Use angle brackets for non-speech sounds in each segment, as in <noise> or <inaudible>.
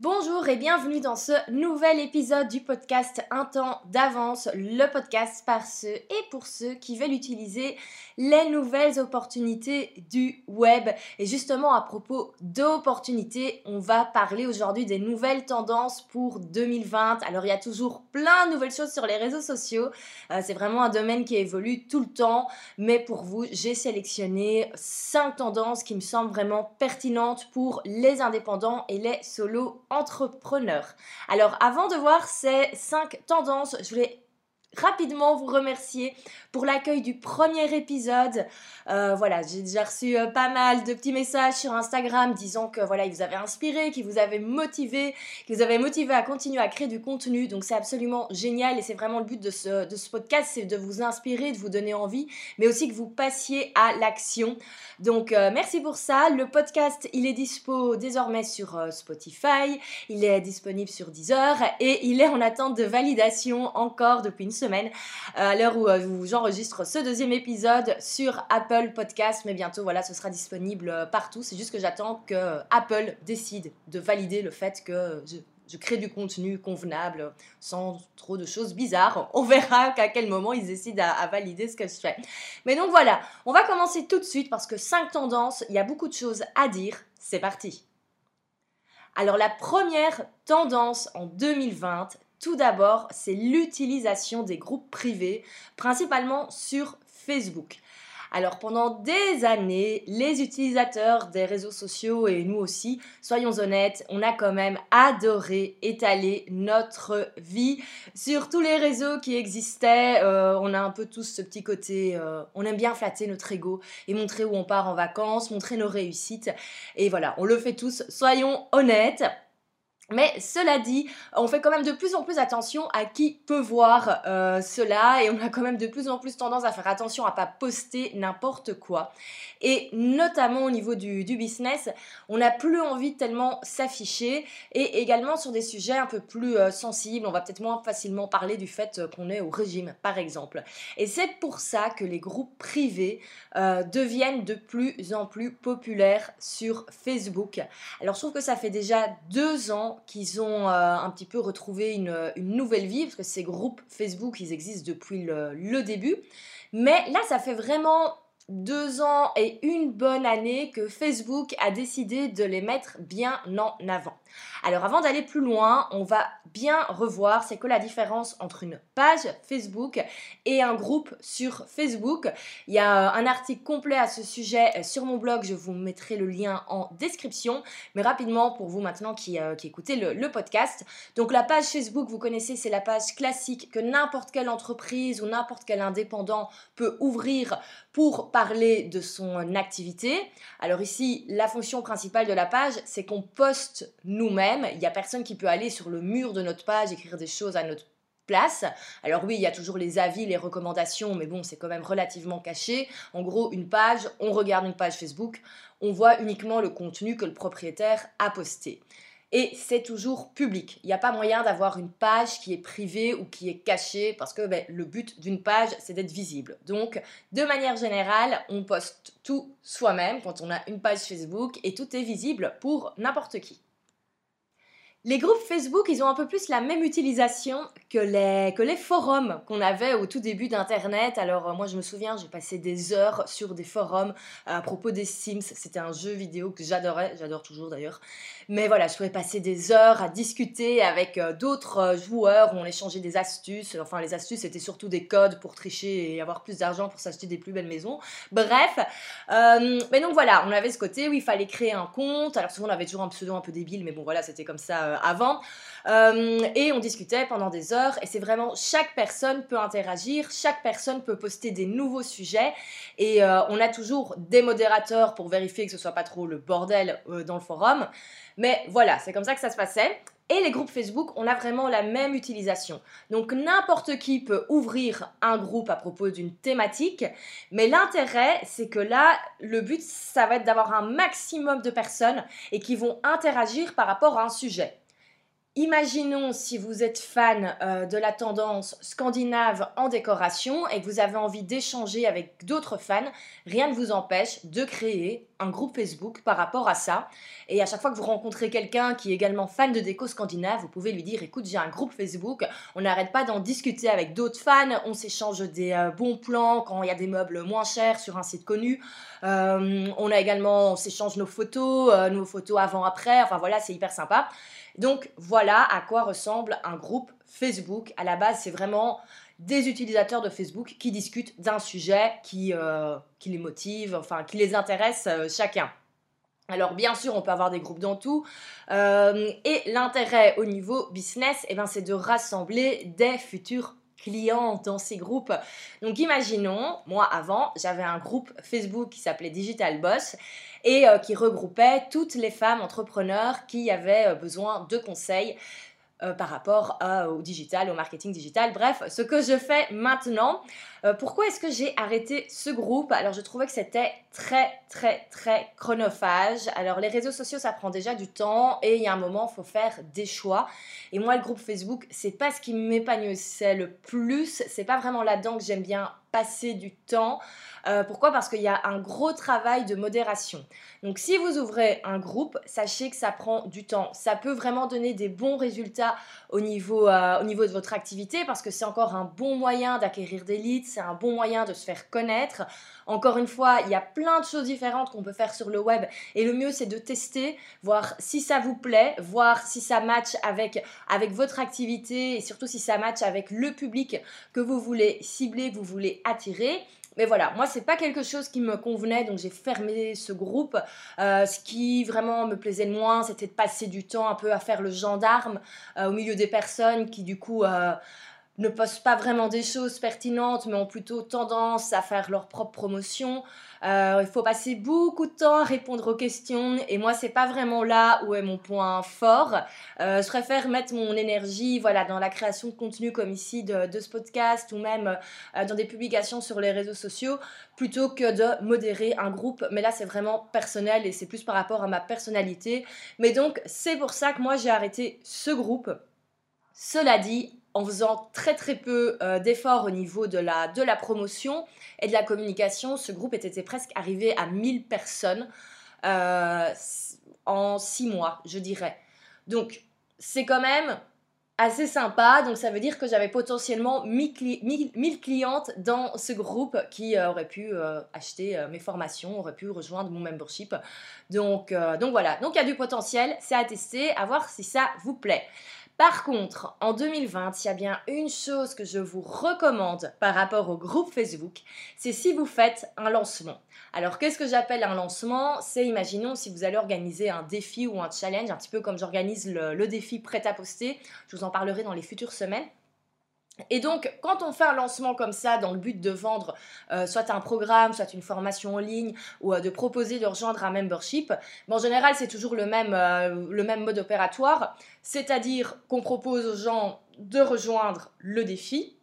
Bonjour et bienvenue dans ce nouvel épisode du podcast Un temps d'avance, le podcast par ceux et pour ceux qui veulent utiliser les nouvelles opportunités du web. Et justement à propos d'opportunités, on va parler aujourd'hui des nouvelles tendances pour 2020. Alors il y a toujours plein de nouvelles choses sur les réseaux sociaux. Euh, c'est vraiment un domaine qui évolue tout le temps. Mais pour vous, j'ai sélectionné 5 tendances qui me semblent vraiment pertinentes pour les indépendants et les solos entrepreneur. Alors avant de voir ces cinq tendances, je voulais rapidement vous remercier pour l'accueil du premier épisode. Euh, voilà, j'ai déjà reçu euh, pas mal de petits messages sur Instagram disant que voilà, il vous avait inspiré, qu'il vous avait motivé, qu'il vous avait motivé à continuer à créer du contenu. Donc c'est absolument génial et c'est vraiment le but de ce, de ce podcast, c'est de vous inspirer, de vous donner envie, mais aussi que vous passiez à l'action. Donc euh, merci pour ça. Le podcast, il est dispo désormais sur Spotify, il est disponible sur Deezer et il est en attente de validation encore depuis une semaine euh, à l'heure où euh, j'enregistre ce deuxième épisode sur Apple Podcast. Mais bientôt, voilà, ce sera disponible euh, partout. C'est juste que j'attends que Apple décide de valider le fait que je, crée du contenu convenable, sans trop de choses bizarres. On verra <laughs> qu'à quel moment ils décident à, à, valider ce que je fais. Mais donc voilà, on va commencer tout de suite parce que 5 tendances, il y a beaucoup de choses à dire. C'est parti. Alors la première tendance en 2020, tout d'abord, c'est l'utilisation des groupes privés, principalement sur Facebook. Alors pendant des années, les utilisateurs des réseaux sociaux et nous aussi, soyons honnêtes, on a quand même adoré étaler notre vie sur tous les réseaux qui existaient. Euh, on a un peu tous ce petit côté, euh, on aime bien flatter notre ego et montrer où on part en vacances, montrer nos réussites. Et voilà, on le fait tous, soyons honnêtes. Mais cela dit, on fait quand même de plus en plus attention à qui peut voir euh, cela et on a quand même de plus en plus tendance à faire attention à pas poster n'importe quoi. Et notamment au niveau du, business, on n'a plus envie tellement s'afficher et également sur des sujets un peu plus euh, sensibles, on va peut-être moins facilement parler du fait euh, qu'on est au régime par exemple. Et c'est pour ça que les groupes privés deviennent de plus en plus populaires sur Facebook. Alors je trouve que ça fait déjà deux ans qu'ils ont euh, un petit peu retrouvé une, nouvelle vie, parce que ces groupes Facebook, ils existent depuis le début. Mais là, ça fait vraiment deux ans et une bonne année que Facebook a décidé de les mettre bien en avant. Alors avant d'aller plus loin, on va bien revoir c'est que la différence entre une page Facebook et un groupe sur Facebook. Il y a un article complet à ce sujet sur mon blog, je vous mettrai le lien en description. Mais rapidement pour vous maintenant qui, euh, écoutez le, podcast. Donc la page Facebook, vous connaissez, c'est la page classique que n'importe quelle entreprise ou n'importe quel indépendant peut ouvrir pour parler de son activité. Alors ici, la fonction principale de la page, c'est qu'on poste nous-mêmes. Il n'y a personne qui peut aller sur le mur de notre page, écrire des choses à notre place. Alors oui, il y a toujours les avis, les recommandations, mais bon, c'est quand même relativement caché. En gros, une page, on regarde une page Facebook, on voit uniquement le contenu que le propriétaire a posté et c'est toujours public. Il n'y a pas moyen d'avoir une page qui est privée ou qui est cachée parce que ben, le but d'une page, c'est d'être visible. Donc, de manière générale, on poste tout soi-même quand on a une page Facebook et tout est visible pour n'importe qui. Les groupes Facebook, ils ont un peu plus la même utilisation que les, forums qu'on avait au tout début d'Internet. Alors euh, moi je me souviens, j'ai passé des heures sur des forums à propos des Sims. C'était un jeu vidéo que j'adorais, j'adore toujours d'ailleurs. Mais voilà, je pouvais passer des heures à discuter avec euh, d'autres euh, joueurs on échangeait des astuces. Enfin les astuces c'était surtout des codes pour tricher et avoir plus d'argent pour s'acheter des plus belles maisons. Bref, mais donc voilà, on avait ce côté où il fallait créer un compte. Alors souvent on avait toujours un pseudo un peu débile, mais bon voilà, c'était comme ça euh, avant. Euh, et on discutait pendant des heures. Et c'est vraiment chaque personne peut interagir, chaque personne peut poster des nouveaux sujets. Et euh, on a toujours des modérateurs pour vérifier que ce soit pas trop le bordel dans le forum. Mais voilà, c'est comme ça que ça se passait. Et les groupes Facebook, on a vraiment la même utilisation. Donc n'importe qui peut ouvrir un groupe à propos d'une thématique, mais l'intérêt, c'est que là, le but, ça va être d'avoir un maximum de personnes et qui vont interagir par rapport à un sujet. Imaginons si vous êtes fan euh, de la tendance scandinave en décoration et que vous avez envie d'échanger avec d'autres fans, rien ne vous empêche de créer un groupe Facebook par rapport à ça. Et à chaque fois que vous rencontrez quelqu'un qui est également fan de déco scandinave, vous pouvez lui dire écoute, j'ai un groupe Facebook, on n'arrête pas d'en discuter avec d'autres fans, on s'échange des euh, bons plans quand il y a des meubles moins chers sur un site connu. Euh, on a également, on s'échange nos photos, nos photos avant-après, enfin voilà, c'est hyper sympa. Donc voilà à quoi ressemble un groupe Facebook. À la base, c'est vraiment des utilisateurs de Facebook qui discutent d'un sujet qui, euh, les motive, enfin qui les intéresse euh, chacun. Alors bien sûr, on peut avoir des groupes dans tout. Euh, et l'intérêt au niveau business, eh ben, c'est de rassembler des futurs clients dans ces groupes. Donc imaginons, moi avant, j'avais un groupe Facebook qui s'appelait Digital Boss et euh, qui regroupait toutes les femmes entrepreneurs qui avaient euh, besoin de conseils euh, par rapport au digital, au marketing digital. Bref, ce que je fais maintenant. Pourquoi est-ce que j'ai arrêté ce groupe? Alors, je trouvais que c'était très, très, très chronophage. Alors, les réseaux sociaux, ça prend déjà du temps et il y a un moment, il faut faire des choix. Et moi, le groupe Facebook, c'est pas ce qui m'épanouissait le plus. C'est pas vraiment là-dedans que j'aime bien passer du temps. Euh, pourquoi? Parce qu'il y a un gros travail de modération. Donc si vous ouvrez un groupe, sachez que ça prend du temps. Ça peut vraiment donner des bons résultats au niveau, euh, au niveau de votre activité parce que c'est encore un bon moyen d'acquérir des leads, c'est un bon moyen de se faire connaître. Encore une fois, il y a plein de choses différentes qu'on peut faire sur le web et le mieux c'est de tester, voir si ça vous plaît, voir si ça match avec, votre activité et surtout si ça match avec le public que vous voulez cibler, vous voulez attirer. Mais voilà, moi, c'est pas quelque chose qui me convenait, donc j'ai fermé ce groupe. Euh, ce qui vraiment me plaisait le moins, c'était de passer du temps un peu à faire le gendarme euh, au milieu des personnes qui, du coup, euh, ne postent pas vraiment des choses pertinentes, mais ont plutôt tendance à faire leur propre promotion. Euh, il faut passer beaucoup de temps à répondre aux questions, et moi, c'est pas vraiment là où est mon point fort. Euh, je préfère mettre mon énergie, voilà, dans la création de contenu comme ici de, ce podcast ou même euh, dans des publications sur les réseaux sociaux, plutôt que de modérer un groupe. Mais là, c'est vraiment personnel et c'est plus par rapport à ma personnalité. Mais donc, c'est pour ça que moi, j'ai arrêté ce groupe. Cela dit, en faisant très très peu euh, d'efforts au niveau de la, de la promotion et de la communication, ce groupe était presque arrivé à 1000 personnes euh, en 6 mois, je dirais. Donc c'est quand même assez sympa, donc ça veut dire que j'avais potentiellement 1000, clientes dans ce groupe qui euh, auraient pu acheter mes formations, auraient pu rejoindre mon membership. Donc, donc voilà, donc il y a du potentiel, c'est à tester, à voir si ça vous plaît. Par contre, en 2020, il y a bien une chose que je vous recommande par rapport au groupe Facebook, c'est si vous faites un lancement. Alors, qu'est-ce que j'appelle un lancement? C'est, imaginons, si vous allez organiser un défi ou un challenge, un petit peu comme j'organise le, défi prêt à poster, je vous en parlerai dans les futures semaines. Et donc, quand on fait un lancement comme ça, dans le but de vendre euh, soit un programme, soit une formation en ligne, ou euh, de proposer de rejoindre un membership, en général, c'est toujours le même, euh, le même mode opératoire, c'est-à-dire qu'on propose aux gens de rejoindre le défi,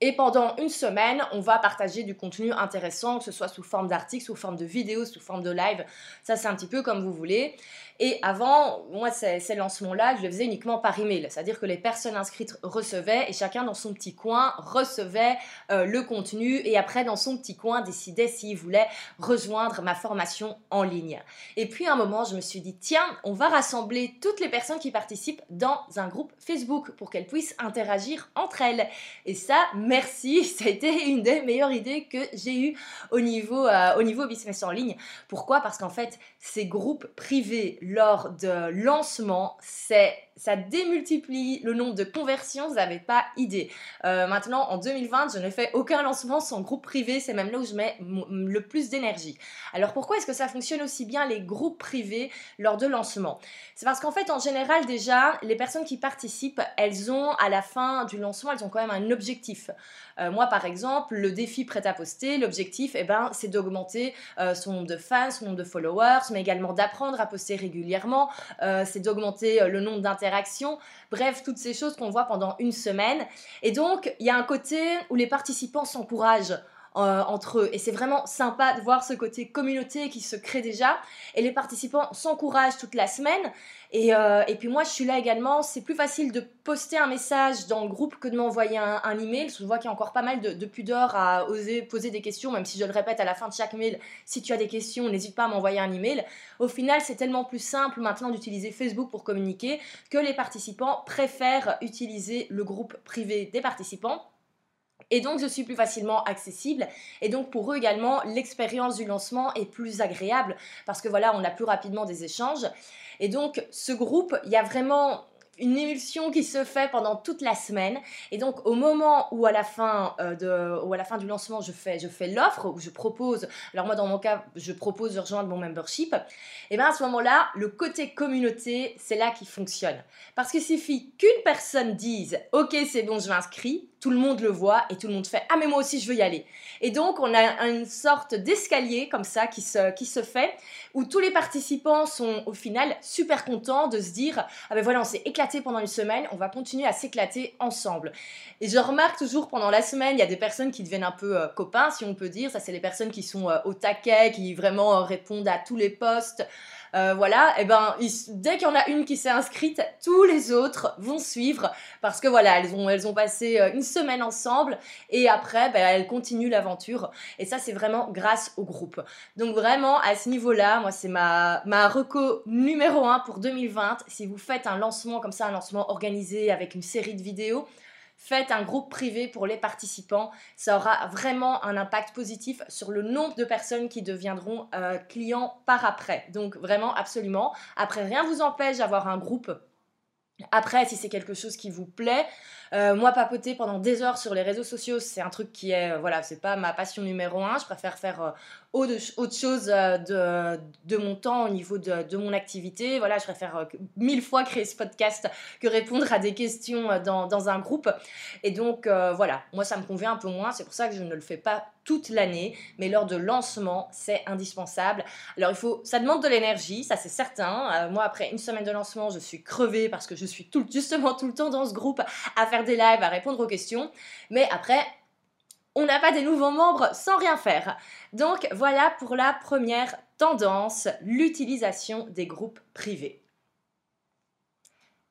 et pendant une semaine, on va partager du contenu intéressant, que ce soit sous forme d'articles, sous forme de vidéos, sous forme de live. Ça, c'est un petit peu comme vous voulez. Et avant, moi, ces, ces lancements-là, je les faisais uniquement par email. C'est-à-dire que les personnes inscrites recevaient et chacun dans son petit coin recevait euh, le contenu et après, dans son petit coin, décidait s'il voulait rejoindre ma formation en ligne. Et puis, à un moment, je me suis dit, tiens, on va rassembler toutes les personnes qui participent dans un groupe Facebook pour qu'elles puissent interagir entre elles. Et ça, merci, <laughs> ça a été une des meilleures idées que j'ai eues au niveau, euh, au business en ligne. Pourquoi? Parce qu'en fait, ces groupes privés, lors de lancement, c'est ça démultiplie le nombre de conversions, vous n'avez pas idée. Euh, maintenant, en 2020, je ne fais aucun lancement sans groupe privé, c'est même là où je mets le plus d'énergie. Alors pourquoi est-ce que ça fonctionne aussi bien les groupes privés lors de lancement C'est parce qu'en fait, en général, déjà, les personnes qui participent, elles ont à la fin du lancement, elles ont quand même un objectif. Euh, moi, par exemple, le défi prêt à poster, l'objectif, eh ben, c'est d'augmenter euh, son nombre de fans, son nombre de followers, mais également d'apprendre à poster régulièrement, c'est d'augmenter le nombre bref, toutes ces choses qu'on voit pendant une semaine. Et donc, il y a un côté où les participants s'encouragent euh, entre eux. Et c'est vraiment sympa de voir ce côté communauté qui se crée déjà. Et les participants s'encouragent toute la semaine. Et, euh, et, puis moi, je suis là également. C'est plus facile de poster un message dans le groupe que de m'envoyer un, email. Je vois qu'il y a encore pas mal de, de, pudeur à oser poser des questions, même si je le répète à la fin de chaque mail. Si tu as des questions, n'hésite pas à m'envoyer un email. Au final, c'est tellement plus simple maintenant d'utiliser Facebook pour communiquer que les participants préfèrent utiliser le groupe privé des participants et donc je suis plus facilement accessible. Et donc pour eux également, l'expérience du lancement est plus agréable parce que voilà, on a plus rapidement des échanges. Et donc ce groupe, il y a vraiment une émulsion qui se fait pendant toute la semaine. Et donc, au moment où à la fin, euh, de, ou à la fin du lancement, je fais, je fais l'offre, où je propose, alors moi dans mon cas, je propose de rejoindre mon membership, et bien à ce moment-là, le côté communauté, c'est là qui fonctionne. Parce qu'il suffit qu'une personne dise, ok, c'est bon, je m'inscris, tout le monde le voit et tout le monde fait Ah, mais moi aussi je veux y aller. Et donc on a une sorte d'escalier comme ça qui se, qui se fait où tous les participants sont au final super contents de se dire Ah, ben voilà, on s'est éclaté pendant une semaine, on va continuer à s'éclater ensemble. Et je remarque toujours pendant la semaine, il y a des personnes qui deviennent un peu euh, copains, si on peut dire. Ça, c'est les personnes qui sont euh, au taquet, qui vraiment euh, répondent à tous les postes. Euh, voilà, et eh ben dès qu'il y en a une qui s'est inscrite, tous les autres vont suivre parce que voilà, elles ont, elles ont passé euh, une semaine ensemble et après, ben, elles continuent l'aventure. Et ça, c'est vraiment grâce au groupe. Donc vraiment, à ce niveau-là, moi, c'est ma, ma reco numéro 1 pour 2020. Si vous faites un lancement comme ça, un lancement organisé avec une série de vidéos, faites un groupe privé pour les participants. Ça aura vraiment un impact positif sur le nombre de personnes qui deviendront euh, clients par après. Donc vraiment, absolument. Après, rien ne vous empêche d'avoir un groupe. Après, si c'est quelque chose qui vous plaît, euh, moi, papoter pendant des heures sur les réseaux sociaux, c'est un truc qui est, euh, voilà, c'est pas ma passion numéro un. Je préfère faire autre, chose de, de, mon temps au niveau de, mon activité. Voilà, je préfère mille fois créer ce podcast que répondre à des questions dans, dans un groupe. Et donc, voilà, moi, ça me convient un peu moins. C'est pour ça que je ne le fais pas toute l'année, mais lors de lancement, c'est indispensable. Alors il faut, ça demande de l'énergie, ça c'est certain. moi après une semaine de lancement, je suis crevée parce que je suis tout, justement tout le temps dans ce groupe à faire des lives, à répondre aux questions. Mais après, on n'a pas des nouveaux membres sans rien faire. Donc voilà pour la première tendance, l'utilisation des groupes privés.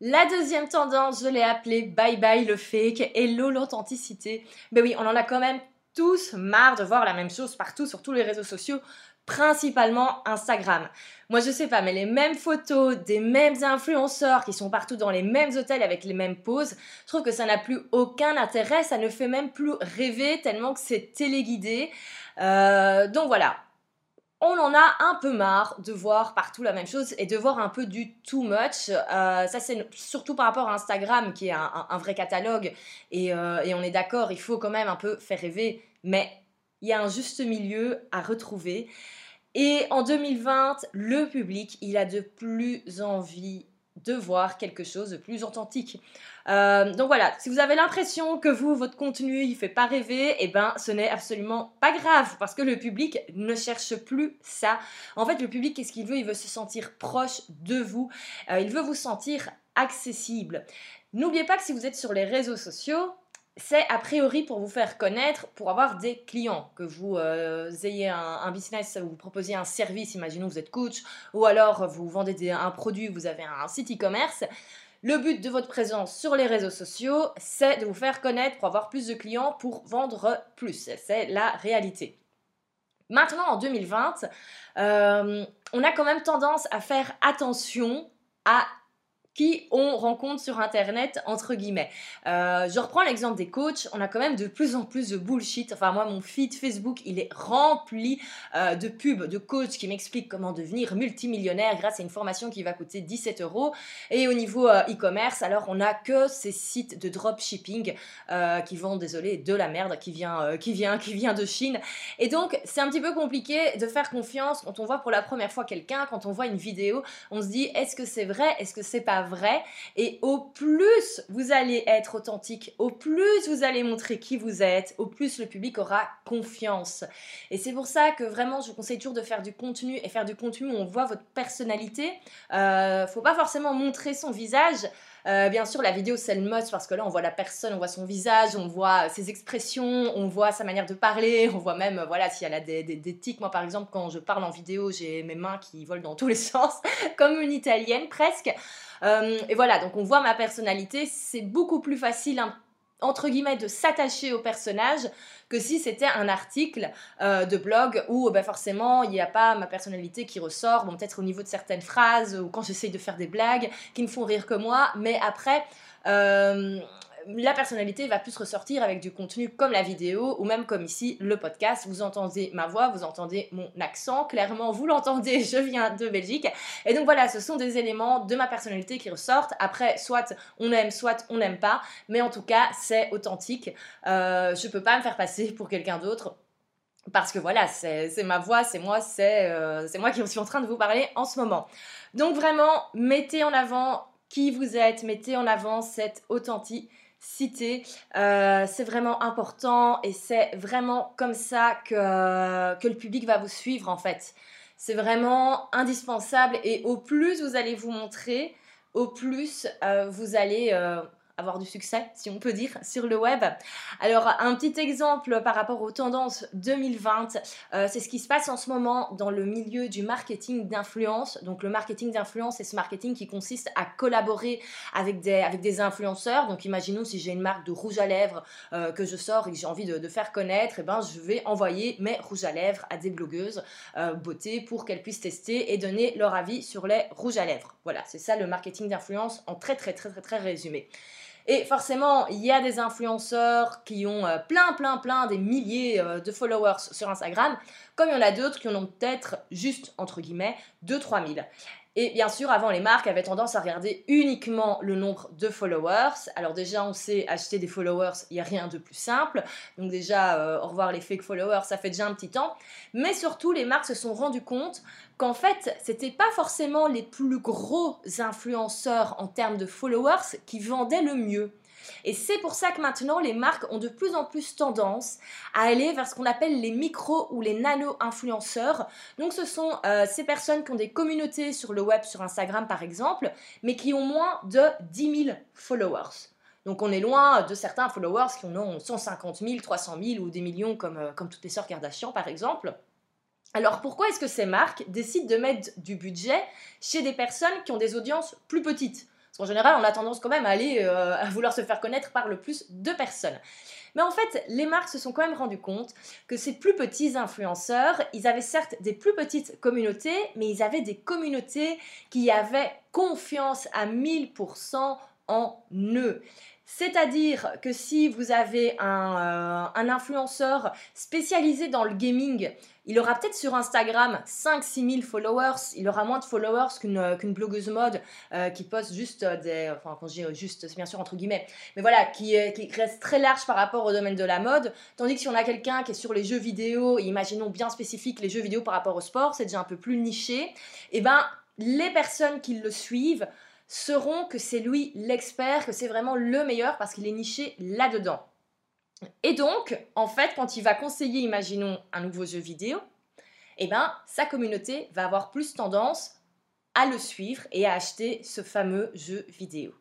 La deuxième tendance, je l'ai appelée bye bye le fake, et l'authenticité. Ben oui, on en a quand même tous marre de voir la même chose partout sur tous les réseaux sociaux principalement Instagram. Moi, je sais pas, mais les mêmes photos des mêmes influenceurs qui sont partout dans les mêmes hôtels avec les mêmes poses, je trouve que ça n'a plus aucun intérêt, ça ne fait même plus rêver tellement que c'est téléguidé. Euh, donc voilà, on en a un peu marre de voir partout la même chose et de voir un peu du too much. Euh, ça, c'est surtout par rapport à Instagram, qui est un, vrai catalogue. Euh, et on est d'accord, il faut quand même un peu faire rêver. Mais il y a un juste milieu à retrouver. Et en 2020, le public, il a de plus envie de voir quelque chose de plus authentique. Euh, donc voilà, si vous avez l'impression que vous, votre contenu, il fait pas rêver, eh ben ce n'est absolument pas grave parce que le public ne cherche plus ça. En fait, le public, qu'est-ce qu'il veut? Il veut se sentir proche de vous. Euh, il veut vous sentir accessible. N'oubliez pas que si vous êtes sur les réseaux sociaux, c'est a priori pour vous faire connaître, pour avoir des clients, que vous euh, ayez un, business, vous proposiez un service, imaginons vous êtes coach, ou alors vous vendez un produit, vous avez un site e-commerce. Le but de votre présence sur les réseaux sociaux, c'est de vous faire connaître pour avoir plus de clients, pour vendre plus. C'est la réalité. Maintenant, en 2020, euh, on a quand même tendance à faire attention à on rencontre sur Internet, entre guillemets. Euh, je reprends l'exemple des coachs, on a quand même de plus en plus de bullshit. Enfin, moi, mon feed Facebook, il est rempli euh, de pubs, de coachs qui m'expliquent comment devenir multimillionnaire grâce à une formation qui va coûter 17 euros. Et au niveau euh, e-commerce, alors on a que ces sites de dropshipping qui vendent, désolé, de la merde qui vient, qui vient, qui vient de Chine. Et donc, c'est un petit peu compliqué de faire confiance quand on voit pour la première fois quelqu'un, quand on voit une vidéo, on se dit, est-ce que c'est vrai, est-ce que c'est pas vrai. Et au plus vous allez être authentique, au plus vous allez montrer qui vous êtes, au plus le public aura confiance. Et c'est pour ça que vraiment, je vous conseille toujours de faire du contenu et faire du contenu où on voit votre personnalité. Euh, faut pas forcément montrer son visage. Euh, bien sûr, la vidéo, c'est le must parce que là, on voit la personne, on voit son visage, on voit ses expressions, on voit sa manière de parler, on voit même, voilà, si elle a des, des, tics. Moi, par exemple, quand je parle en vidéo, j'ai mes mains qui volent dans tous les <laughs> sens, comme une italienne presque. Euh, et voilà, donc on voit ma personnalité. C'est beaucoup plus facile, entre guillemets, de s'attacher au personnage que si c'était un article euh, de blog où ben, forcément il n'y a pas ma personnalité qui ressort, bon peut-être au niveau de certaines phrases ou quand j'essaye de faire des blagues qui me font rire que moi, mais après... Euh, la personnalité va plus ressortir avec du contenu comme la vidéo ou même comme ici le podcast. Vous entendez ma voix, vous entendez mon accent. Clairement, vous l'entendez, <laughs> je viens de Belgique. Et donc voilà, ce sont des éléments de ma personnalité qui ressortent. Après, soit on aime, soit on n'aime pas. Mais en tout cas, c'est authentique. Euh, je peux pas me faire passer pour quelqu'un d'autre parce que voilà, c'est ma voix, c'est moi, euh, c'est moi qui suis en train de vous parler en ce moment. Donc vraiment, mettez en avant qui vous êtes, mettez en avant cette authenticité citer. Euh, c'est vraiment important et c'est vraiment comme ça que, que le public va vous suivre en fait. C'est vraiment indispensable et au plus vous allez vous montrer, au plus euh, vous allez euh, avoir du succès, si on peut dire, sur le web. Alors, un petit exemple par rapport aux tendances 2020, euh, c'est ce qui se passe en ce moment dans le milieu du marketing d'influence. Donc, le marketing d'influence, c'est ce marketing qui consiste à collaborer avec des, avec des influenceurs. Donc, imaginons si j'ai une marque de rouge à lèvres euh, que je sors et que j'ai envie de, faire connaître, et eh ben, je vais envoyer mes rouges à lèvres à des blogueuses euh, beauté pour qu'elles puissent tester et donner leur avis sur les rouges à lèvres. Voilà, c'est ça le marketing d'influence en très, très, très, très, très résumé. Et forcément, il y a des influenceurs qui ont euh, plein, plein, plein, des milliers euh, de followers sur Instagram, comme il y en a d'autres qui en ont peut-être juste, entre guillemets, 2-3 000. Et bien sûr, avant, les marques avaient tendance à regarder uniquement le nombre de followers. Alors déjà, on sait acheter des followers, il n'y a rien de plus simple. Donc déjà, euh, au revoir les fake followers, ça fait déjà un petit temps. Mais surtout, les marques se sont rendues compte qu'en fait, c'était pas forcément les plus gros influenceurs en termes de followers qui vendaient le mieux. Et c'est pour ça que maintenant, les marques ont de plus en plus tendance à aller vers ce qu'on appelle les micro ou les nano-influenceurs. Donc ce sont euh, ces personnes qui ont des communautés sur le web, sur Instagram par exemple, mais qui ont moins de 10 000 followers. Donc on est loin de certains followers qui en ont 150 000, 300 000 ou des millions comme, euh, comme toutes les sœurs Kardashian par exemple. Alors pourquoi est-ce que ces marques décident de mettre du budget chez des personnes qui ont des audiences plus petites? En général, on a tendance quand même à aller euh, à vouloir se faire connaître par le plus de personnes. Mais en fait, les marques se sont quand même rendues compte que ces plus petits influenceurs, ils avaient certes des plus petites communautés, mais ils avaient des communautés qui avaient confiance à 1000% en eux. C'est-à-dire que si vous avez un, euh, influenceur spécialisé dans le gaming, il aura peut-être sur Instagram 5-6 000 followers, il aura moins de followers qu'une blogueuse mode euh, qui poste juste des... Enfin, quand je dis juste, c'est bien sûr entre guillemets, mais voilà, qui, qui, reste très large par rapport au domaine de la mode. Tandis que si on a quelqu'un qui est sur les jeux vidéo, imaginons bien spécifique les jeux vidéo par rapport au sport, c'est déjà un peu plus niché, et eh ben les personnes qui le suivent sauront que c'est lui l'expert, que c'est vraiment le meilleur parce qu'il est niché là-dedans. Et donc, en fait, quand il va conseiller, imaginons, un nouveau jeu vidéo, eh ben, sa communauté va avoir plus tendance à le suivre et à acheter ce fameux jeu vidéo.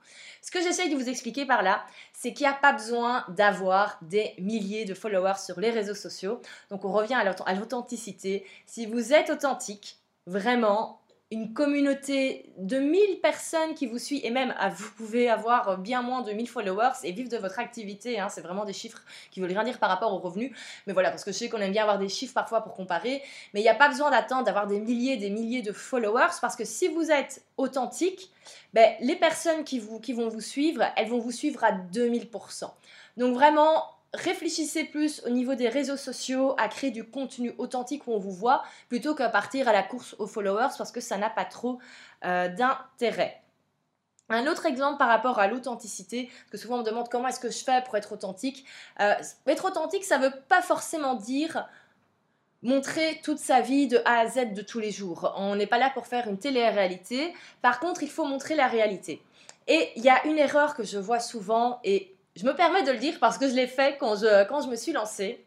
Ce que j'essaye de vous expliquer par là, c'est qu'il n'y a pas besoin d'avoir des milliers de followers sur les réseaux sociaux. Donc on revient à l'authenticité. Si vous êtes authentique, vraiment, une communauté de 1000 personnes qui vous suit et même ah, vous pouvez avoir bien moins de 1000 followers et vivre de votre activité. Hein, c'est vraiment des chiffres qui veulent rien dire par rapport aux revenus. Mais voilà, parce que je sais qu'on aime bien avoir des chiffres parfois pour comparer. Mais il n'y a pas besoin d'attendre d'avoir des milliers des milliers de followers parce que si vous êtes authentique, ben, les personnes qui, vont vous suivre, elles vont vous suivre à 2000%. Donc vraiment, réfléchissez plus au niveau des réseaux sociaux à créer du contenu authentique où on vous voit plutôt qu'à partir à la course aux followers parce que ça n'a pas trop euh, d'intérêt. Un autre exemple par rapport à l'authenticité, que souvent on me demande comment est-ce que je fais pour être authentique. Euh, être authentique, ça ne veut pas forcément dire montrer toute sa vie de A à Z de tous les jours. On n'est pas là pour faire une télé-réalité. Par contre, il faut montrer la réalité. Et il y a une erreur que je vois souvent, et je me permets de le dire parce que je l'ai fait quand je, me suis lancée.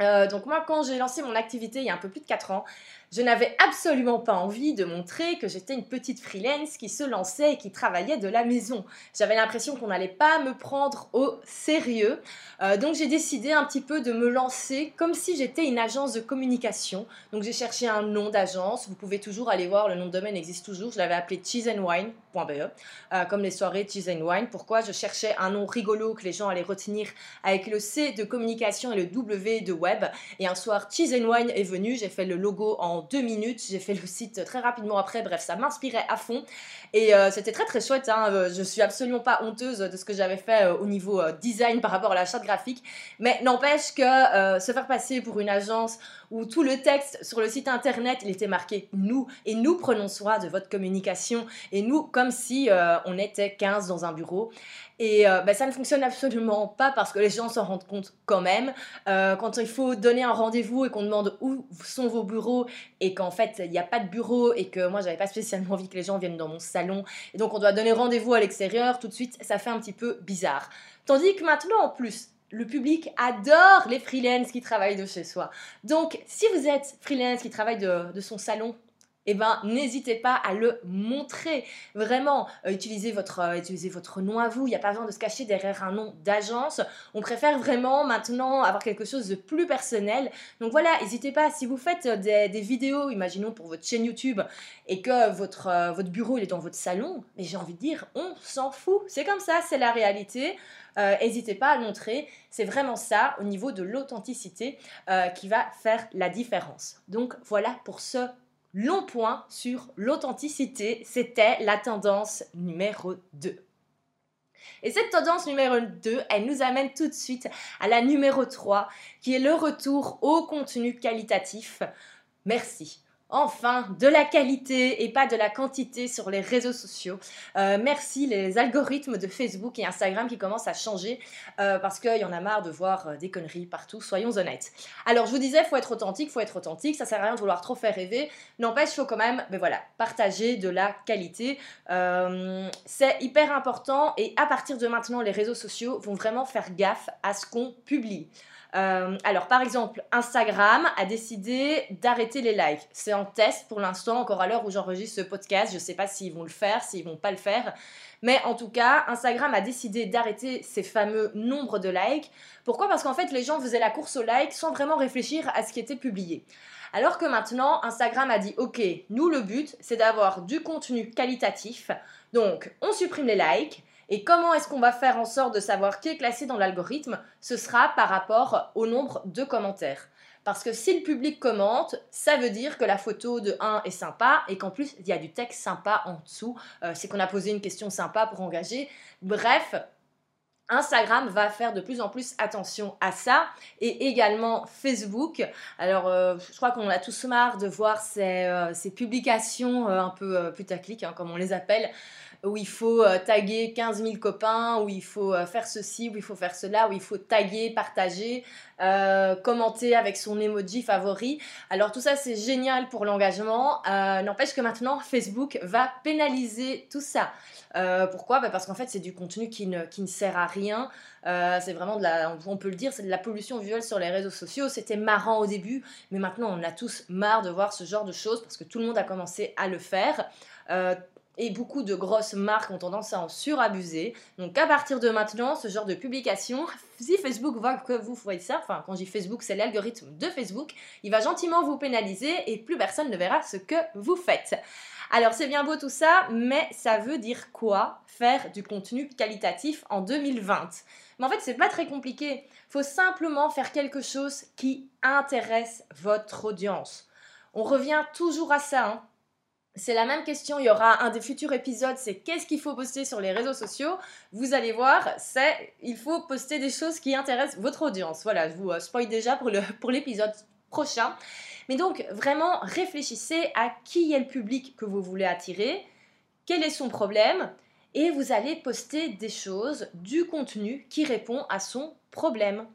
Euh, donc moi, quand j'ai lancé mon activité il y a un peu plus de 4 ans, je n'avais absolument pas envie de montrer que j'étais une petite freelance qui se lançait et qui travaillait de la maison. J'avais l'impression qu'on n'allait pas me prendre au sérieux. Euh, donc j'ai décidé un petit peu de me lancer comme si j'étais une agence de communication. Donc j'ai cherché un nom d'agence. Vous pouvez toujours aller voir, le nom de domaine existe toujours. Je l'avais appelé cheeseandwine.be, euh, comme les soirées Cheese and Wine. Pourquoi? Je cherchais un nom rigolo que les gens allaient retenir avec le C de communication et le W de web. Et un soir, Cheese and Wine est venu. J'ai fait le logo en deux minutes. J'ai fait le site très rapidement après. Bref, ça m'inspirait à fond. Et euh, c'était très très chouette. Hein. Euh, je suis absolument pas honteuse de ce que j'avais fait euh, au niveau design par rapport à la charte graphique. Mais n'empêche que se faire passer pour une agence où tout le texte sur le site internet, il était marqué nous. Et nous prenons soin de votre communication. Et nous, comme si on était 15 dans un bureau. Et bah, ça ne fonctionne absolument pas parce que les gens s'en rendent compte quand même. quand il faut donner un rendez-vous et qu'on demande où sont vos bureaux et qu'en fait il n'y a pas de bureau et que moi j'avais pas spécialement envie que les gens viennent dans mon salon et donc on doit donner rendez-vous à l'extérieur tout de suite, ça fait un petit peu bizarre. Tandis que maintenant en plus, le public adore les freelances qui travaillent de chez soi. Donc, si vous êtes freelance qui travaille de son salon, eh ben, n'hésitez pas à le montrer. Vraiment, euh, utilisez, votre, euh, utilisez votre nom à vous. Il n'y a pas besoin de se cacher derrière un nom d'agence. On préfère vraiment maintenant avoir quelque chose de plus personnel. Donc voilà, n'hésitez pas. Si vous faites euh, des, vidéos, imaginons pour votre chaîne YouTube, et que votre, bureau est dans votre salon, mais j'ai envie de dire, on s'en fout. C'est comme ça, c'est la réalité. N'hésitez pas à le montrer. C'est vraiment ça, au niveau de l'authenticité, qui va faire la différence. Donc voilà pour ce long point sur l'authenticité, c'était la tendance numéro 2. Et cette tendance numéro 2, elle nous amène tout de suite à la numéro 3, qui est le retour au contenu qualitatif. Merci. Enfin, de la qualité et pas de la quantité sur les réseaux sociaux. Euh, merci les algorithmes de Facebook et Instagram qui commencent à changer euh, parce qu'il y en a marre de voir euh, des conneries partout, soyons honnêtes. Alors je vous disais, faut être authentique, faut être authentique, ça sert à rien de vouloir trop faire rêver. N'empêche, faut quand même, ben partager de la qualité. c'est hyper important et à partir de maintenant, les réseaux sociaux vont vraiment faire gaffe à ce qu'on publie. Euh, alors, par exemple, Instagram a décidé d'arrêter les likes. C'est en test pour l'instant, encore à l'heure où j'enregistre ce podcast. Je ne sais pas s'ils vont le faire, s'ils vont pas le faire. Mais en tout cas, Instagram a décidé d'arrêter ces fameux nombres de likes. Pourquoi? Parce qu'en fait, les gens faisaient la course aux likes sans vraiment réfléchir à ce qui était publié. Alors que maintenant, Instagram a dit, OK, nous, le but, c'est d'avoir du contenu qualitatif. Donc, on supprime les likes et comment est-ce qu'on va faire en sorte de savoir qui est classé dans l'algorithme Ce sera par rapport au nombre de commentaires. Parce que si le public commente, ça veut dire que la photo de 1 est sympa et qu'en plus, il y a du texte sympa en dessous. Euh, c'est qu'on a posé une question sympa pour engager. Bref, Instagram va faire de plus en plus attention à ça et également Facebook. Alors, euh, je crois qu'on a tous marre de voir ces, euh, publications un peu putaclic, hein, comme on les appelle, où il faut euh, taguer 15 000 copains, où il faut euh, faire ceci, où il faut faire cela, où il faut taguer, partager, euh, commenter avec son emoji favori. Alors tout ça c'est génial pour l'engagement. N'empêche que maintenant <laughs> Facebook va pénaliser tout ça. pourquoi? Bah, Parce qu'en fait c'est du contenu qui ne, qui ne sert à rien. c'est vraiment de la, on peut le dire, c'est de la pollution visuelle sur les réseaux sociaux. C'était marrant au début, mais maintenant on a tous marre de voir ce genre de choses parce que tout le monde a commencé à le faire et beaucoup de grosses marques ont tendance à en surabuser. Donc à partir de maintenant, ce genre de publication, si Facebook voit que vous voyez ça, enfin quand je dis Facebook, c'est l'algorithme de Facebook, il va gentiment vous pénaliser et plus personne ne verra ce que vous faites. Alors c'est bien beau tout ça, mais ça veut dire quoi faire du contenu qualitatif en 2020 Mais en fait, c'est pas très compliqué. Faut simplement faire quelque chose qui intéresse votre audience. On revient toujours à ça. Hein. C'est la même question, il y aura un des futurs épisodes, c'est qu'est-ce qu'il faut poster sur les réseaux sociaux. Vous allez voir, c'est il faut poster des choses qui intéressent votre audience. Voilà, je vous euh, spoil déjà pour, l'épisode prochain. Mais donc, vraiment, réfléchissez à qui est le public que vous voulez attirer, quel est son problème, et vous allez poster des choses, du contenu qui répond à son problème.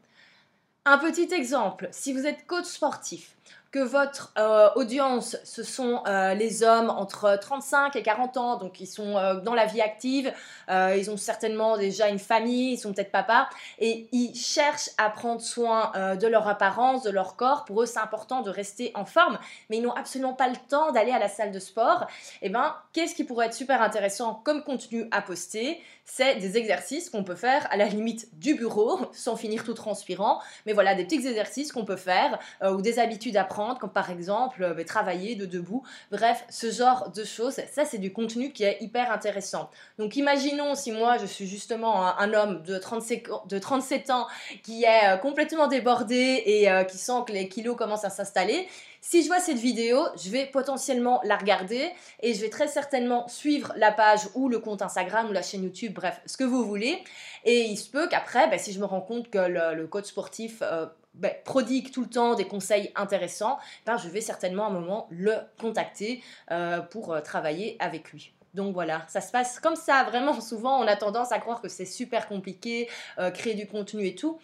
Un petit exemple, si vous êtes coach sportif, que votre euh, audience, ce sont euh, les hommes entre 35 et 40 ans, donc ils sont euh, dans la vie active, ils ont certainement déjà une famille, ils sont peut-être papa, et ils cherchent à prendre soin de leur apparence, de leur corps. Pour eux, c'est important de rester en forme, mais ils n'ont absolument pas le temps d'aller à la salle de sport. Et eh ben, qu'est-ce qui pourrait être super intéressant comme contenu à poster? C'est des exercices qu'on peut faire à la limite du bureau, <laughs> sans finir tout transpirant, mais voilà, des petits exercices qu'on peut faire ou des habitudes à prendre comme par exemple euh, bah, travailler de debout. Bref, ce genre de choses, ça c'est du contenu qui est hyper intéressant. Donc imaginons si moi je suis justement un, homme de 37, de 37 ans qui est euh, complètement débordé et euh, qui sent que les kilos commencent à s'installer. Si je vois cette vidéo, je vais potentiellement la regarder et je vais très certainement suivre la page ou le compte Instagram ou la chaîne YouTube, bref, ce que vous voulez. Et il se peut qu'après, bah, si je me rends compte que le, coach sportif ben, prodigue tout le temps des conseils intéressants, ben, je vais certainement à un moment le contacter euh, pour euh, travailler avec lui. Donc voilà, ça se passe comme ça. Vraiment, souvent, on a tendance à croire que c'est super compliqué, euh, créer du contenu et tout.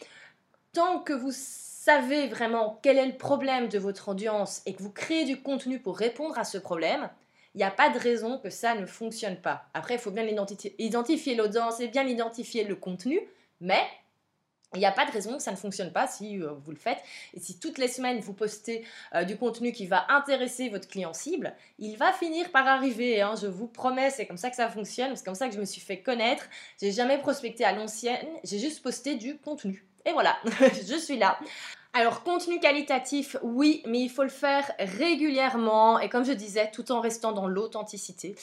Tant que vous savez vraiment quel est le problème de votre audience et que vous créez du contenu pour répondre à ce problème, il n'y a pas de raison que ça ne fonctionne pas. Après, il faut bien identifier l'audience et bien identifier le contenu, mais il n'y a pas de raison que ça ne fonctionne pas si euh, vous le faites. Et si toutes les semaines vous postez euh, du contenu qui va intéresser votre client cible, il va finir par arriver. Hein, je vous promets, c'est comme ça que ça fonctionne. C'est comme ça que je me suis fait connaître. J'ai jamais prospecté à l'ancienne. J'ai juste posté du contenu. Et voilà, <laughs> je suis là. Alors, contenu qualitatif, oui, mais il faut le faire régulièrement et comme je disais, tout en restant dans l'authenticité.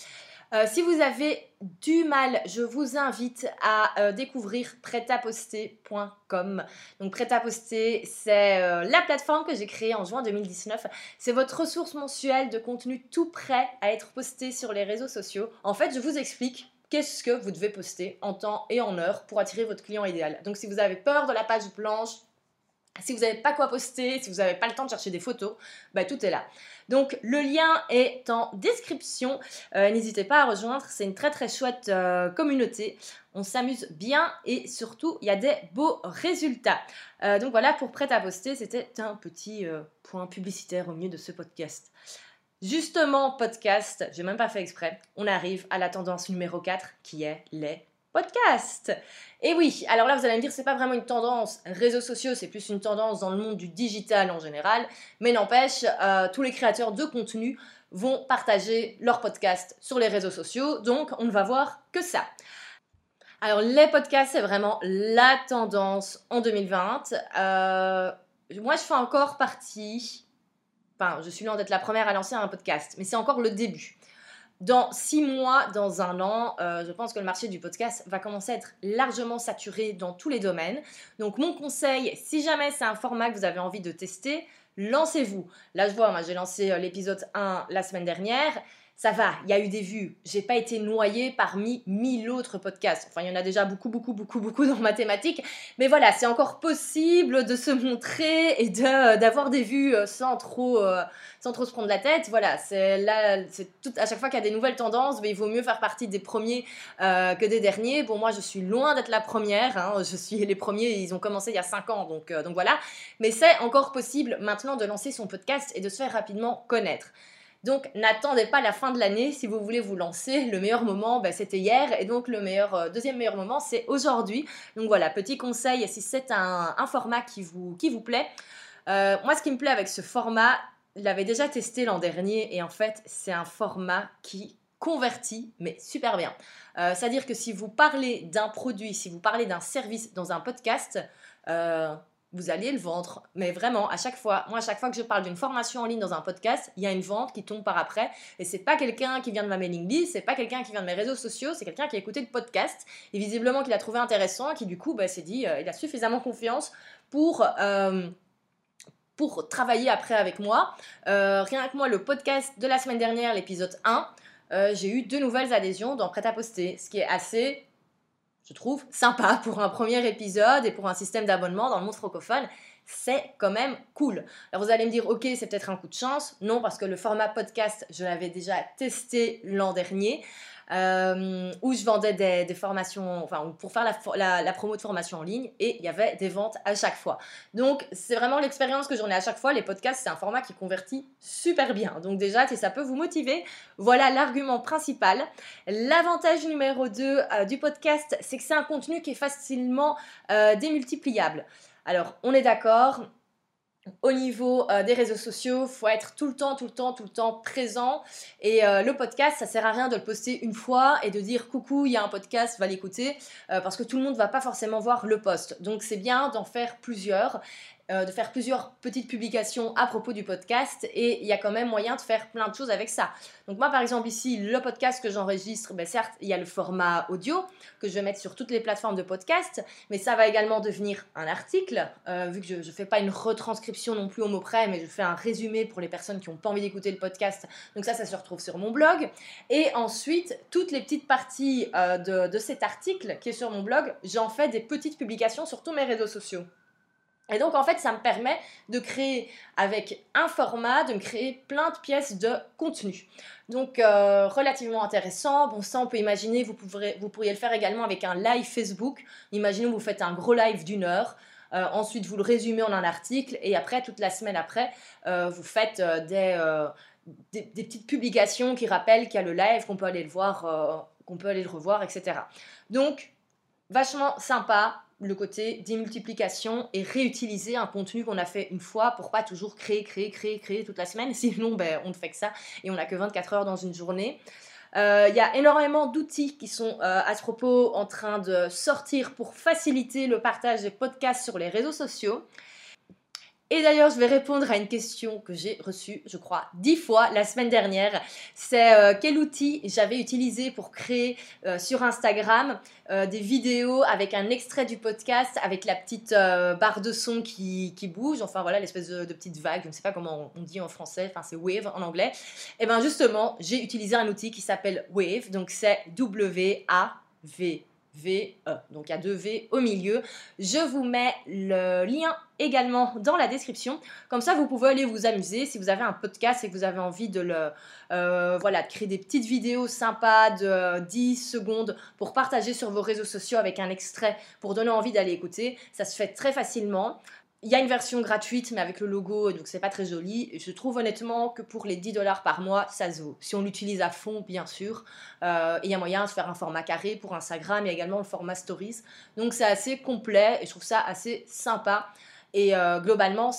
Euh, si vous avez du mal, je vous invite à euh, découvrir prêtaposter.com. Donc prêt-à-poster, c'est euh, la plateforme que j'ai créée en juin 2019. C'est votre ressource mensuelle de contenu tout prêt à être posté sur les réseaux sociaux. En fait, je vous explique qu'est-ce que vous devez poster en temps et en heure pour attirer votre client idéal. Donc si vous avez peur de la page blanche, si vous n'avez pas quoi poster, si vous n'avez pas le temps de chercher des photos, bah, tout est là. Donc le lien est en description. Euh, n'hésitez pas à rejoindre, c'est une très très chouette euh, communauté. On s'amuse bien et surtout il y a des beaux résultats. Euh, donc voilà, pour prêt à poster, c'était un petit point publicitaire au milieu de ce podcast. Justement, podcast, j'ai même pas fait exprès, on arrive à la tendance numéro 4 qui est les podcast. Et oui, alors là vous allez me dire c'est pas vraiment une tendance réseaux sociaux, c'est plus une tendance dans le monde du digital en général, mais n'empêche, euh, tous les créateurs de contenu vont partager leur podcast sur les réseaux sociaux, donc on ne va voir que ça. Alors les podcasts c'est vraiment la tendance en 2020. Euh, moi je fais encore partie, enfin je suis loin d'être la première à lancer un podcast, mais c'est encore le début dans six mois, dans un an, euh, je pense que le marché du podcast va commencer à être largement saturé dans tous les domaines. Donc mon conseil, si jamais c'est un format que vous avez envie de tester, lancez-vous. Là, je vois, moi j'ai lancé euh, l'épisode 1 la semaine dernière ça va, il y a eu des vues. J'ai pas été noyée parmi mille autres podcasts. Enfin, il y en a déjà beaucoup, beaucoup, beaucoup, beaucoup dans ma thématique. Mais voilà, c'est encore possible de se montrer et de, d'avoir des vues euh, sans trop, euh, sans trop se prendre la tête. Voilà, c'est là, c'est tout, à chaque fois qu'il y a des nouvelles tendances, mais il vaut mieux faire partie des premiers euh, que des derniers. Pour moi, je suis loin d'être la première. Hein. Je suis les premiers, ils ont commencé il y a cinq ans, donc, donc voilà. Mais c'est encore possible maintenant de lancer son podcast et de se faire rapidement connaître. Donc n'attendez pas la fin de l'année si vous voulez vous lancer. Le meilleur moment, ben, c'était hier et donc le meilleur, euh, deuxième meilleur moment, c'est aujourd'hui. Donc voilà, petit conseil, si c'est un, format qui vous, plaît. Euh, moi, ce qui me plaît avec ce format, je l'avais déjà testé l'an dernier et en fait, c'est un format qui convertit, mais super bien. Euh, c'est-à-dire que si vous parlez d'un produit, si vous parlez d'un service dans un podcast, vous allez le vendre. Mais vraiment, à chaque fois, moi, à chaque fois que je parle d'une formation en ligne dans un podcast, il y a une vente qui tombe par après. Et c'est pas quelqu'un qui vient de ma mailing list, c'est pas quelqu'un qui vient de mes réseaux sociaux, c'est quelqu'un qui a écouté le podcast et visiblement qu'il a trouvé intéressant, qui du coup bah, s'est dit, euh, il a suffisamment confiance pour. Euh, travailler après avec moi. Euh, rien que moi, le podcast de la semaine dernière, l'épisode 1, j'ai eu deux nouvelles adhésions dans Prêt à poster, ce qui est assez je trouve, sympa pour un premier épisode et pour un système d'abonnement dans le monde francophone. C'est quand même cool. Alors vous allez me dire, ok, c'est peut-être un coup de chance. Non, parce que le format podcast, je l'avais déjà testé l'an dernier. euh, où je vendais des, formations, enfin, pour faire la, promo de formation en ligne, et il y avait des ventes à chaque fois. Donc, c'est vraiment l'expérience que j'en ai à chaque fois. Les podcasts, c'est un format qui convertit super bien. Donc, déjà, si ça peut vous motiver, voilà l'argument principal. L'avantage numéro 2 euh, du podcast, c'est que c'est un contenu qui est facilement euh, démultipliable. Alors, on est d'accord, au niveau euh, des réseaux sociaux, il faut être tout le temps, tout le temps, tout le temps présent. Et euh, le podcast, ça sert à rien de le poster une fois et de dire coucou, il y a un podcast, va l'écouter, euh, parce que tout le monde ne va pas forcément voir le post. Donc c'est bien d'en faire plusieurs. Euh, de faire plusieurs petites publications à propos du podcast et il y a quand même moyen de faire plein de choses avec ça. Donc moi par exemple ici, le podcast que j'enregistre, ben certes il y a le format audio que je vais mettre sur toutes les plateformes de podcast, mais ça va également devenir un article, euh, vu que je ne fais pas une retranscription non plus au mot près, mais je fais un résumé pour les personnes qui n'ont pas envie d'écouter le podcast. Donc ça, ça se retrouve sur mon blog. Et ensuite, toutes les petites parties euh, de, de cet article qui est sur mon blog, j'en fais des petites publications sur tous mes réseaux sociaux. Et donc en fait, ça me permet de créer avec un format, de me créer plein de pièces de contenu. Donc euh, relativement intéressant. Bon, ça on peut imaginer, vous, vous pourriez le faire également avec un live Facebook. Imaginons vous faites un gros live d'une heure. Euh, ensuite, vous le résumez en un article et après, toute la semaine après, euh, vous faites des, des, des, petites publications qui rappellent qu'il y a le live, qu'on peut aller le voir, qu'on peut aller le revoir, etc. Donc, vachement sympa le côté démultiplication et réutiliser un contenu qu'on a fait une fois pour pas toujours créer, créer, créer, créer toute la semaine. <laughs> Sinon, ben, on ne fait que ça et on n'a que 24 heures dans une journée. Il euh, y a énormément d'outils qui sont euh, à ce propos en train de sortir pour faciliter le partage des podcasts sur les réseaux sociaux. Et d'ailleurs, je vais répondre à une question que j'ai reçue, je crois, dix fois la semaine dernière. C'est euh, quel outil j'avais utilisé pour créer euh, sur Instagram euh, des vidéos avec un extrait du podcast, avec la petite barre de son qui, bouge, enfin voilà, l'espèce de, petite vague, je ne sais pas comment on dit en français, enfin c'est Wave en anglais. Et bien justement, j'ai utilisé un outil qui s'appelle Wave, donc c'est W-A-V. V, E. Donc il y a deux V au milieu. Je vous mets le lien également dans la description. Comme ça, vous pouvez aller vous amuser. Si vous avez un podcast et que vous avez envie de le, euh, voilà, de créer des petites vidéos sympas de 10 secondes pour partager sur vos réseaux sociaux avec un extrait pour donner envie d'aller écouter, ça se fait très facilement. Il y a une version gratuite, mais avec le logo, donc c'est pas très joli. Je trouve honnêtement que pour les 10 dollars par mois, ça se vaut. Si on l'utilise à fond, bien sûr. Euh, il y a moyen de faire un format carré pour Instagram et également le format stories. Donc c'est assez complet et je trouve ça assez sympa. Et euh, globalement,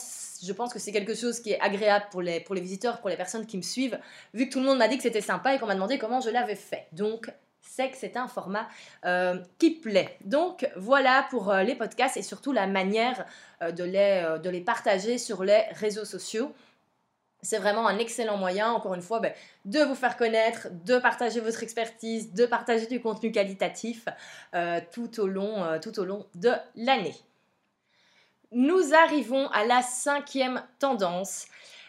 je pense que c'est quelque chose qui est agréable pour les, pour les visiteurs, pour les personnes qui me suivent, vu que tout le monde m'a dit que c'était sympa et qu'on m'a demandé comment je l'avais fait. Donc, c'est que c'est un format euh, qui plaît. Donc voilà pour euh, les podcasts et surtout la manière euh, de, les, partager sur les réseaux sociaux. C'est vraiment un excellent moyen, encore une fois, ben, de vous faire connaître, de partager votre expertise, de partager du contenu qualitatif tout au long de l'année. Nous arrivons à la cinquième tendance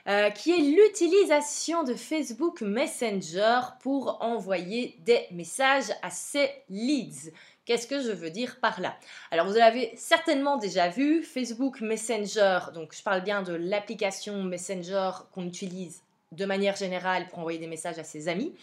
euh, qui est l'utilisation de Facebook Messenger pour envoyer des messages à ses leads. Qu'est-ce que je veux dire par là? Alors vous l'avez certainement déjà vu, Facebook Messenger, donc je parle bien de l'application Messenger qu'on utilise de manière générale pour envoyer des messages à ses amis.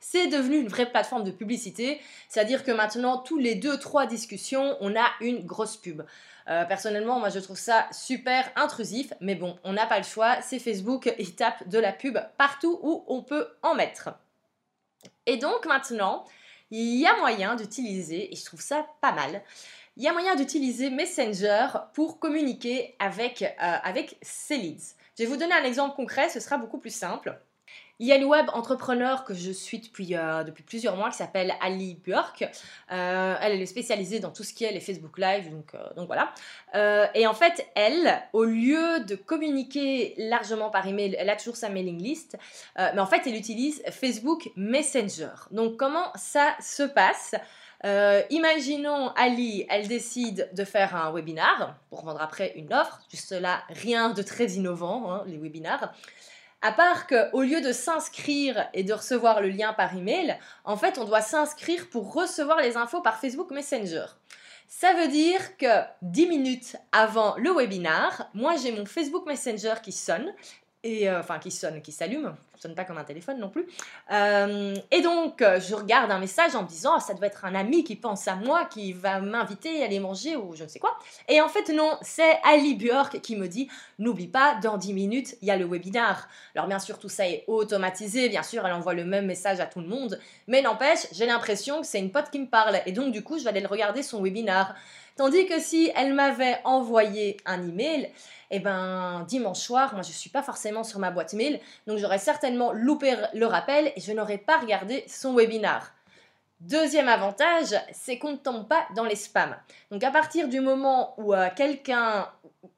C'est devenu une vraie plateforme de publicité, c'est-à-dire que maintenant, tous les 2-3 discussions, on a une grosse pub. Euh, personnellement, moi je trouve ça super intrusif, mais bon, on n'a pas le choix, c'est Facebook, il tape de la pub partout où on peut en mettre. Et donc maintenant, il y a moyen d'utiliser, et je trouve ça pas mal, il y a moyen d'utiliser Messenger pour communiquer avec, euh, avec ses leads. Je vais vous donner un exemple concret, ce sera beaucoup plus simple. Il y a une web entrepreneur que je suis depuis, euh, depuis plusieurs mois qui s'appelle Ali Burke. Euh, elle, est spécialisée dans tout ce qui est les Facebook Live, donc, euh, donc voilà. et en fait, elle, au lieu de communiquer largement par email, elle a toujours sa mailing list, mais en fait, elle utilise Facebook Messenger. Donc comment ça se passe? Imaginons Ali, elle décide de faire un webinar pour vendre après une offre. Juste là, rien de très innovant, hein, les webinars. À part qu'au lieu de s'inscrire et de recevoir le lien par email, en fait, on doit s'inscrire pour recevoir les infos par Facebook Messenger. Ça veut dire que 10 minutes avant le webinar, moi j'ai mon Facebook Messenger qui sonne, et, euh, enfin qui sonne, qui s'allume, fonctionne pas comme un téléphone non plus. Euh, et donc, euh, je regarde un message en me disant, ah, ça doit être un ami qui pense à moi, qui va m'inviter à aller manger ou je ne sais quoi. Et en fait, non, c'est Ali Björk qui me dit, n'oublie pas, dans 10 minutes, il y a le webinar. Alors, bien sûr, tout ça est automatisé. Bien sûr, elle envoie le même message à tout le monde. Mais n'empêche, j'ai l'impression que c'est une pote qui me parle. Et donc, du coup, je vais aller le regarder son webinar. Tandis que si elle m'avait envoyé un email, eh ben dimanche soir, moi je suis pas forcément sur ma boîte mail, donc j'aurais certainement loupé le rappel et je n'aurais pas regardé son webinar. Deuxième avantage, c'est qu'on ne tombe pas dans les spams. Donc à partir du moment où euh, quelqu'un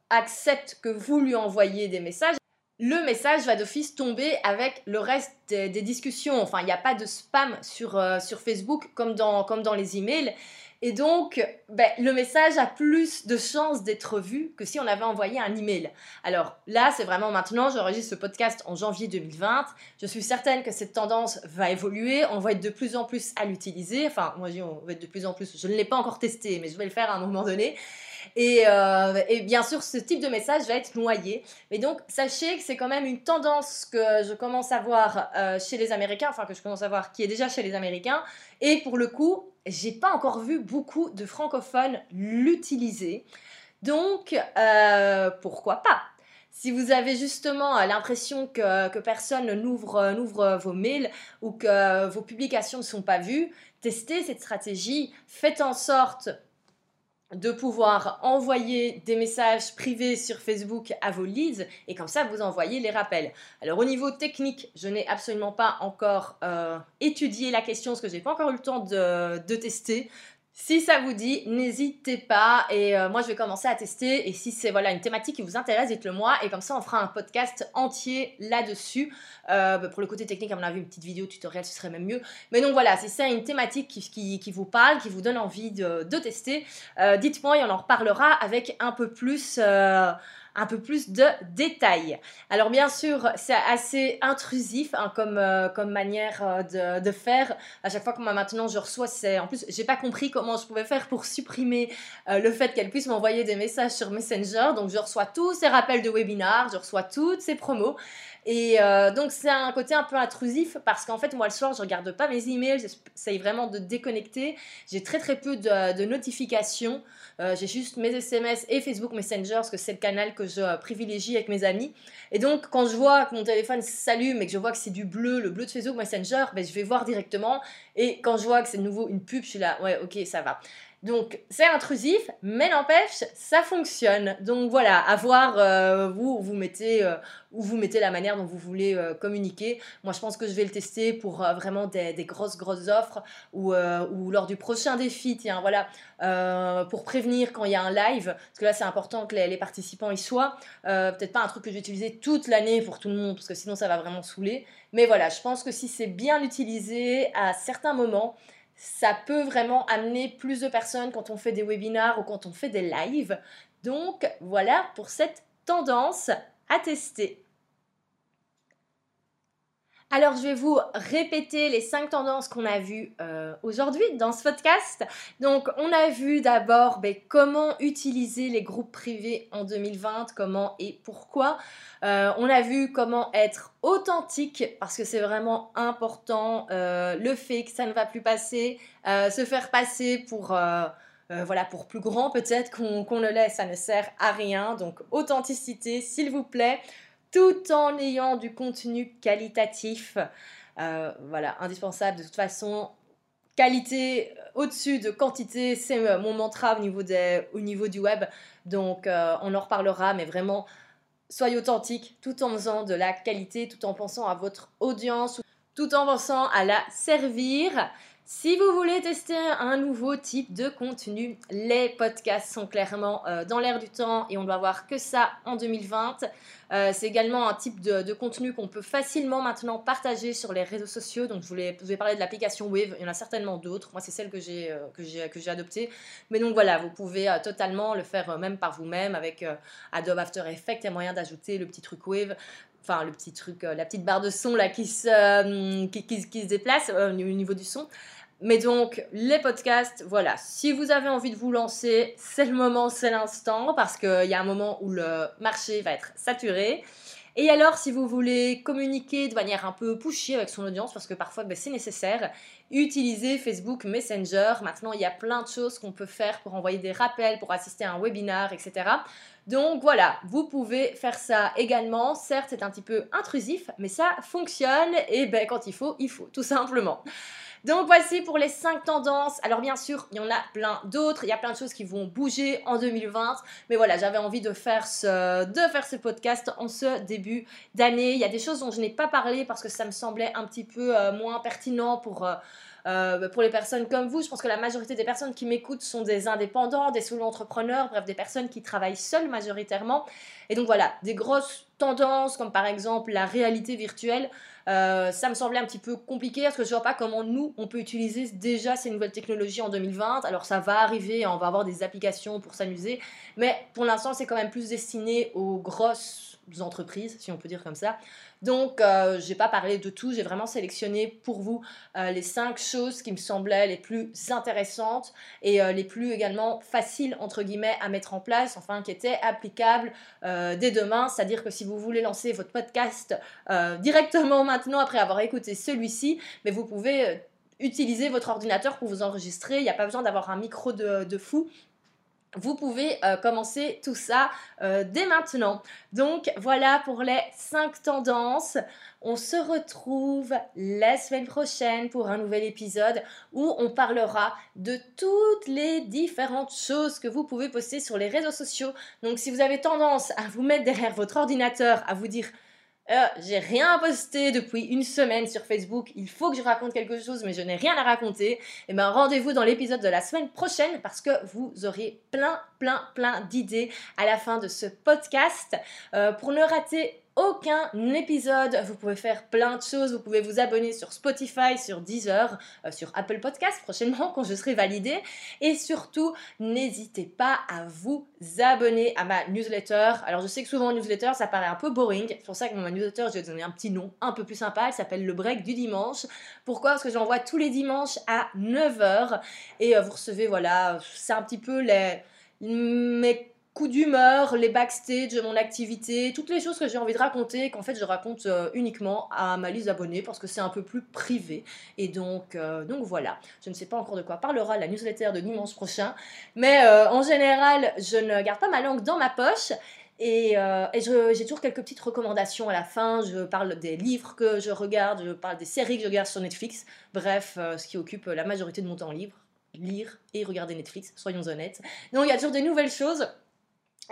accepte que vous lui envoyez des messages, le message va d'office tomber avec le reste des, discussions. Enfin, il n'y a pas de spam sur, euh, sur Facebook comme dans, comme dans les emails. Et donc, ben, le message a plus de chances d'être vu que si on avait envoyé un email. Alors là, c'est vraiment maintenant, j'enregistre ce podcast en janvier 2020. Je suis certaine que cette tendance va évoluer. On va être de plus en plus à l'utiliser. Enfin, moi, je dis on va être de plus en plus. Je ne l'ai pas encore testé, mais je vais le faire à un moment donné. Et, euh, et, bien sûr, ce type de message va être noyé. Mais donc, sachez que c'est quand même une tendance que je commence à voir euh, chez les Américains, enfin que je commence à voir qui est déjà chez les Américains. Et pour le coup, j'ai pas encore vu beaucoup de francophones l'utiliser. Donc, euh, pourquoi pas? Si vous avez justement l'impression que, que, personne n'ouvre, n'ouvre vos mails ou que vos publications ne sont pas vues, testez cette stratégie, faites en sorte de pouvoir envoyer des messages privés sur Facebook à vos leads et comme ça vous envoyez les rappels. Alors au niveau technique, je n'ai absolument pas encore euh, étudié la question parce que j'ai pas encore eu le temps de, de tester. Si ça vous dit, n'hésitez pas et euh, moi je vais commencer à tester et si c'est voilà une thématique qui vous intéresse, dites-le moi et comme ça on fera un podcast entier là-dessus. Euh, bah, pour le côté technique, à mon avis, une petite vidéo tutoriel ce serait même mieux. Mais donc voilà, si c'est une thématique qui, vous parle, qui vous donne envie de, de tester, euh, dites-moi et on en reparlera avec un peu plus un peu plus de détails. Alors bien sûr, c'est assez intrusif hein, comme, euh, comme manière euh, de, faire. À chaque fois que moi maintenant je reçois, c'est en plus j'ai pas compris comment je pouvais faire pour supprimer euh, le fait qu'elle puisse m'envoyer des messages sur Messenger. Donc je reçois tous ces rappels de webinar, je reçois toutes ces promos. Et donc c'est un côté un peu intrusif parce qu'en fait moi le soir je regarde pas mes emails, j'essaye vraiment de déconnecter. J'ai très très peu de, de notifications. Euh, j'ai juste mes SMS et Facebook Messenger parce que c'est le canal que je euh, privilégie avec mes amis. Et donc, quand je vois que mon téléphone s'allume et que je vois que c'est du bleu, le bleu de Facebook Messenger, ben, je vais voir directement. Et quand je vois que c'est de nouveau une pub, je suis là, ouais, ok, ça va. Donc c'est intrusif, mais n'empêche, ça fonctionne. Donc voilà, à voir euh, vous vous mettez euh, où vous mettez la manière dont vous voulez euh, communiquer. Moi, je pense que je vais le tester pour vraiment des, grosses grosses offres ou, ou lors du prochain défi. Tiens, voilà, pour prévenir quand il y a un live, parce que là c'est important que les, les, participants y soient. Peut-être pas un truc que je vais utiliser toute l'année pour tout le monde, parce que sinon ça va vraiment saouler. Mais voilà, je pense que si c'est bien utilisé à certains moments ça peut vraiment amener plus de personnes quand on fait des webinars ou quand on fait des lives. Donc voilà pour cette tendance à tester. Alors, je vais vous répéter les cinq tendances qu'on a vues euh, aujourd'hui dans ce podcast. Donc, on a vu d'abord ben, comment utiliser les groupes privés en 2020, comment et pourquoi. Euh, on a vu comment être authentique, parce que c'est vraiment important, euh, le fait que ça ne va plus passer, se faire passer pour... voilà, pour plus grand peut-être qu'on le laisse, ça ne sert à rien. Donc authenticité, s'il vous plaît tout en ayant du contenu qualitatif. Euh, voilà, indispensable de toute façon. Qualité euh, au-dessus de quantité, c'est euh, mon mantra au niveau, au niveau du web. Donc on en reparlera, mais vraiment, soyez authentique tout en faisant de la qualité, tout en pensant à votre audience, tout en pensant à la servir. Si vous voulez tester un nouveau type de contenu, les podcasts sont clairement euh, dans l'air du temps et on doit voir que ça en 2020. Euh, c'est également un type de, contenu qu'on peut facilement maintenant partager sur les réseaux sociaux. Donc je voulais, je vais parler de l'application Wave, il y en a certainement d'autres. Moi c'est celle que j'ai euh, que j'ai que j'ai adoptée. Mais donc voilà, vous pouvez totalement le faire même par vous-même avec Adobe After Effects. Il y a moyen d'ajouter le petit truc Wave enfin le petit truc, la petite barre de son là qui se, qui, qui, se déplace au niveau du son. Mais donc, les podcasts, voilà, si vous avez envie de vous lancer, c'est le moment, c'est l'instant, parce qu'il y a un moment où le marché va être saturé. Et alors, si vous voulez communiquer de manière un peu pushy avec son audience, parce que parfois ben, c'est nécessaire, utilisez Facebook Messenger. Maintenant, il y a plein de choses qu'on peut faire pour envoyer des rappels, pour assister à un webinar, etc. Donc voilà, vous pouvez faire ça également. Certes, c'est un petit peu intrusif, mais ça fonctionne. Et ben, quand il faut, il faut, tout simplement. Donc voici pour les 5 tendances. Alors bien sûr, il y en a plein d'autres. Il y a plein de choses qui vont bouger en 2020. Mais voilà, j'avais envie de faire, ce, de faire ce podcast en ce début d'année. Il y a des choses dont je n'ai pas parlé parce que ça me semblait un petit peu euh, moins pertinent pour... Euh, euh, pour les personnes comme vous, je pense que la majorité des personnes qui m'écoutent sont des indépendants, des solo-entrepreneurs, bref, des personnes qui travaillent seules majoritairement. Et donc voilà, des grosses tendances comme par exemple la réalité virtuelle. Euh, ça me semblait un petit peu compliqué parce que je vois pas comment nous on peut utiliser déjà ces nouvelles technologies en 2020. Alors ça va arriver, on va avoir des applications pour s'amuser, mais pour l'instant c'est quand même plus destiné aux grosses entreprises, si on peut dire comme ça. Donc, euh, je n'ai pas parlé de tout, j'ai vraiment sélectionné pour vous euh, les cinq choses qui me semblaient les plus intéressantes et les plus également faciles, entre guillemets, à mettre en place, enfin, qui étaient applicables dès demain. C'est-à-dire que si vous voulez lancer votre podcast directement maintenant après avoir écouté celui-ci, mais vous pouvez euh, utiliser votre ordinateur pour vous enregistrer. Il n'y a pas besoin d'avoir un micro de, fou. Vous pouvez euh, commencer tout ça euh, dès maintenant. Donc voilà pour les 5 tendances. On se retrouve la semaine prochaine pour un nouvel épisode où on parlera de toutes les différentes choses que vous pouvez poster sur les réseaux sociaux. Donc si vous avez tendance à vous mettre derrière votre ordinateur, à vous dire euh, j'ai rien posté depuis une semaine sur Facebook, il faut que je raconte quelque chose, mais je n'ai rien à raconter. Et eh bien rendez-vous dans l'épisode de la semaine prochaine parce que vous aurez plein, plein, plein d'idées à la fin de ce podcast. Euh, pour ne rater aucun épisode. Vous pouvez faire plein de choses. Vous pouvez vous abonner sur Spotify, sur Deezer, euh, sur Apple Podcast prochainement <laughs> quand je serai validée. Et surtout, n'hésitez pas à vous abonner à ma newsletter. Alors je sais que souvent newsletter ça paraît un peu boring. C'est pour ça que ma newsletter je vais donner un petit nom un peu plus sympa. Elle s'appelle le break du dimanche. Pourquoi? Parce que j'envoie tous les dimanches à 9h et euh, vous recevez voilà, c'est un petit peu les mes coup d'humeur, les backstage de mon activité, toutes les choses que j'ai envie de raconter, qu'en fait je raconte euh, uniquement à ma liste d'abonnés parce que c'est un peu plus privé. Et donc, euh, donc voilà, je ne sais pas encore de quoi parlera la newsletter de dimanche prochain, mais euh, en général, je ne garde pas ma langue dans ma poche. Et, et j'ai toujours quelques petites recommandations à la fin. Je parle des livres que je regarde, je parle des séries que je regarde sur Netflix. Bref, ce qui occupe la majorité de mon temps libre lire et regarder Netflix, soyons honnêtes. Donc il y a toujours des nouvelles choses.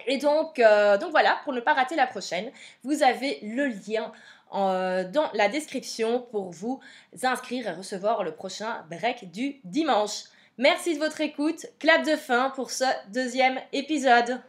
Et donc, euh, donc voilà, pour ne pas rater la prochaine, vous avez le lien euh, dans la description pour vous inscrire et recevoir le prochain break du dimanche. Merci de votre écoute. Clap de fin pour ce deuxième épisode.